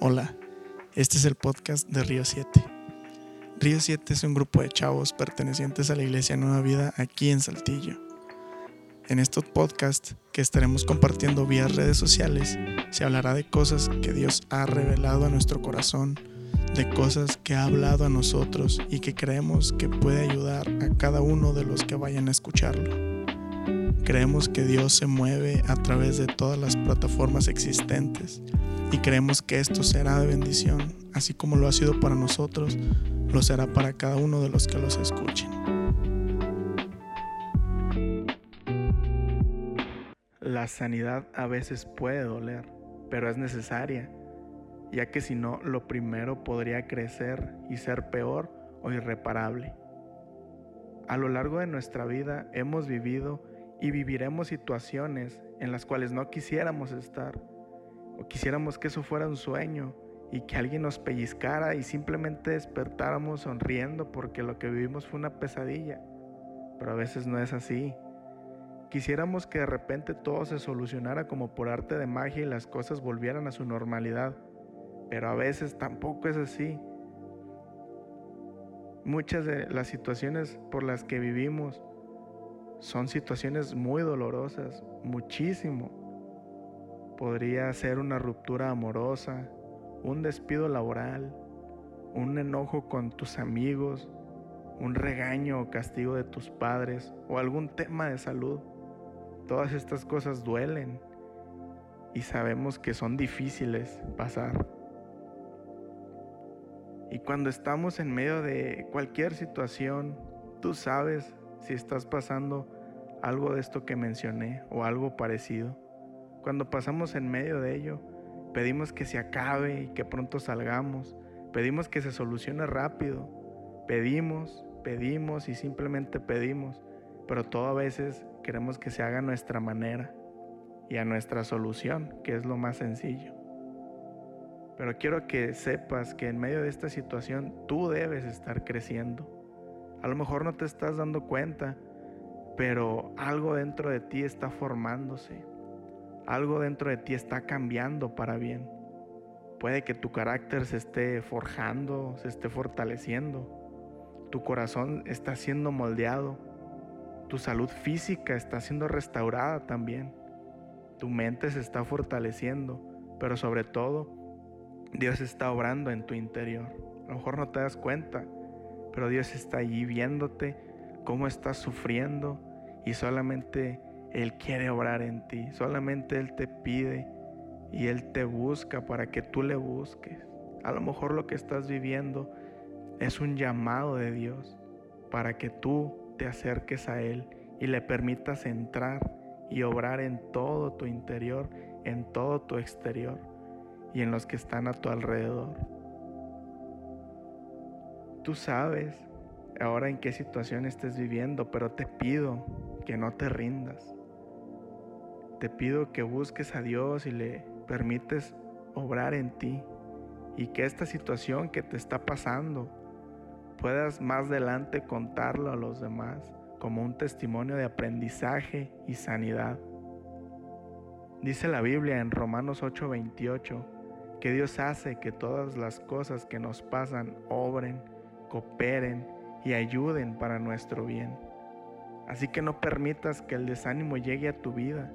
Hola, este es el podcast de Río 7. Río 7 es un grupo de chavos pertenecientes a la Iglesia Nueva Vida aquí en Saltillo. En estos podcasts que estaremos compartiendo vía redes sociales, se hablará de cosas que Dios ha revelado a nuestro corazón, de cosas que ha hablado a nosotros y que creemos que puede ayudar a cada uno de los que vayan a escucharlo. Creemos que Dios se mueve a través de todas las plataformas existentes y creemos que esto será de bendición, así como lo ha sido para nosotros, lo será para cada uno de los que los escuchen. La sanidad a veces puede doler, pero es necesaria, ya que si no, lo primero podría crecer y ser peor o irreparable. A lo largo de nuestra vida hemos vivido y viviremos situaciones en las cuales no quisiéramos estar o quisiéramos que eso fuera un sueño y que alguien nos pellizcara y simplemente despertáramos sonriendo porque lo que vivimos fue una pesadilla. Pero a veces no es así. Quisiéramos que de repente todo se solucionara como por arte de magia y las cosas volvieran a su normalidad. Pero a veces tampoco es así. Muchas de las situaciones por las que vivimos son situaciones muy dolorosas, muchísimo. Podría ser una ruptura amorosa, un despido laboral, un enojo con tus amigos, un regaño o castigo de tus padres o algún tema de salud. Todas estas cosas duelen y sabemos que son difíciles pasar. Y cuando estamos en medio de cualquier situación, tú sabes si estás pasando algo de esto que mencioné o algo parecido. Cuando pasamos en medio de ello, pedimos que se acabe y que pronto salgamos. Pedimos que se solucione rápido. Pedimos, pedimos y simplemente pedimos. Pero todo a veces queremos que se haga a nuestra manera y a nuestra solución, que es lo más sencillo. Pero quiero que sepas que en medio de esta situación tú debes estar creciendo. A lo mejor no te estás dando cuenta, pero algo dentro de ti está formándose. Algo dentro de ti está cambiando para bien. Puede que tu carácter se esté forjando, se esté fortaleciendo. Tu corazón está siendo moldeado. Tu salud física está siendo restaurada también. Tu mente se está fortaleciendo. Pero sobre todo, Dios está obrando en tu interior. A lo mejor no te das cuenta, pero Dios está allí viéndote cómo estás sufriendo y solamente Él quiere obrar en ti, solamente Él te pide y Él te busca para que tú le busques. A lo mejor lo que estás viviendo es un llamado de Dios para que tú te acerques a Él y le permitas entrar y obrar en todo tu interior, en todo tu exterior y en los que están a tu alrededor. Tú sabes ahora en qué situación estés viviendo, pero te pido que no te rindas. Te pido que busques a Dios y le permites obrar en ti y que esta situación que te está pasando puedas más adelante contarlo a los demás como un testimonio de aprendizaje y sanidad. Dice la Biblia en Romanos 8:28 que Dios hace que todas las cosas que nos pasan obren cooperen y ayuden para nuestro bien. Así que no permitas que el desánimo llegue a tu vida.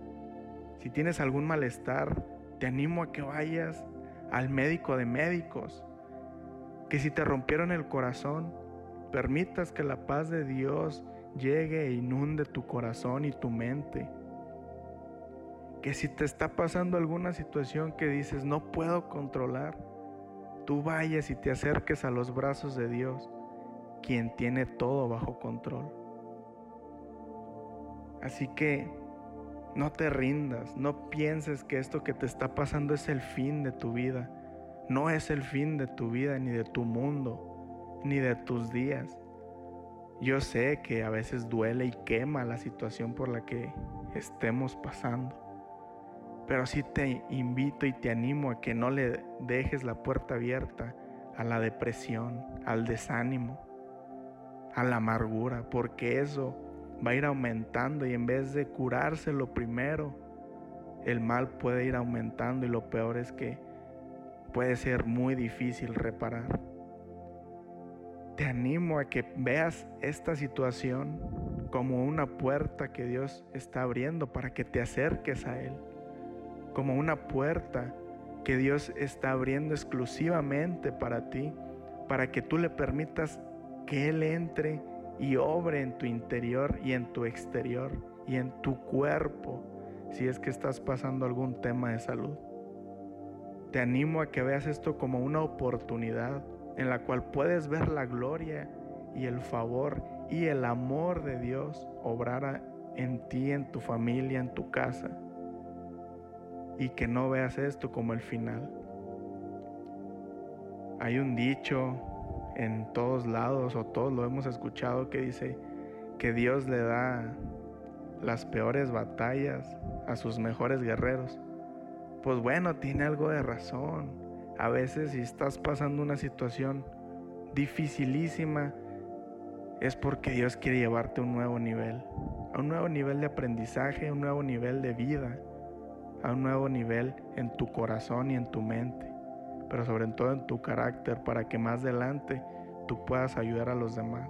Si tienes algún malestar, te animo a que vayas al médico de médicos. Que si te rompieron el corazón, permitas que la paz de Dios llegue e inunde tu corazón y tu mente. Que si te está pasando alguna situación que dices no puedo controlar, tú vayas y te acerques a los brazos de Dios, quien tiene todo bajo control. Así que no te rindas, no pienses que esto que te está pasando es el fin de tu vida. No es el fin de tu vida, ni de tu mundo, ni de tus días. Yo sé que a veces duele y quema la situación por la que estemos pasando. Pero sí te invito y te animo a que no le dejes la puerta abierta a la depresión, al desánimo, a la amargura, porque eso va a ir aumentando y en vez de curarse lo primero, el mal puede ir aumentando y lo peor es que puede ser muy difícil reparar. Te animo a que veas esta situación como una puerta que Dios está abriendo para que te acerques a Él, como una puerta que Dios está abriendo exclusivamente para ti, para que tú le permitas que Él entre y obre en tu interior y en tu exterior y en tu cuerpo si es que estás pasando algún tema de salud. Te animo a que veas esto como una oportunidad en la cual puedes ver la gloria y el favor y el amor de Dios obrar en ti, en tu familia, en tu casa. Y que no veas esto como el final. Hay un dicho en todos lados o todos lo hemos escuchado que dice que Dios le da las peores batallas a sus mejores guerreros. Pues bueno, tiene algo de razón. A veces si estás pasando una situación dificilísima, es porque Dios quiere llevarte a un nuevo nivel, a un nuevo nivel de aprendizaje, a un nuevo nivel de vida, a un nuevo nivel en tu corazón y en tu mente, pero sobre todo en tu carácter para que más adelante tú puedas ayudar a los demás.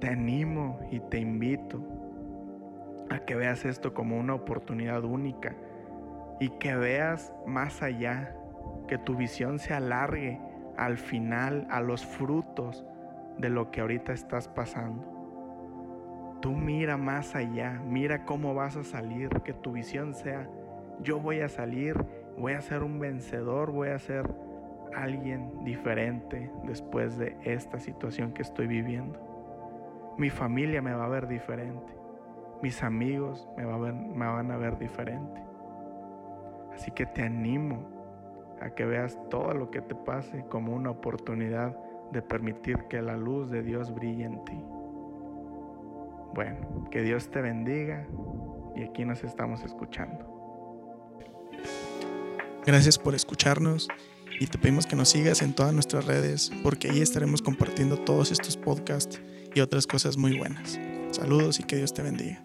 Te animo y te invito a que veas esto como una oportunidad única y que veas más allá, que tu visión se alargue al final, a los frutos de lo que ahorita estás pasando. Tú mira más allá, mira cómo vas a salir, que tu visión sea, yo voy a salir, voy a ser un vencedor, voy a ser alguien diferente después de esta situación que estoy viviendo. Mi familia me va a ver diferente. Mis amigos me, van a ver diferente. Así que te animo a que veas todo lo que te pase como una oportunidad de permitir que la luz de Dios brille en ti. Bueno, que Dios te bendiga y aquí nos estamos escuchando. Gracias por escucharnos y te pedimos que nos sigas en todas nuestras redes porque ahí estaremos compartiendo todos estos podcasts y otras cosas muy buenas. Saludos y que Dios te bendiga.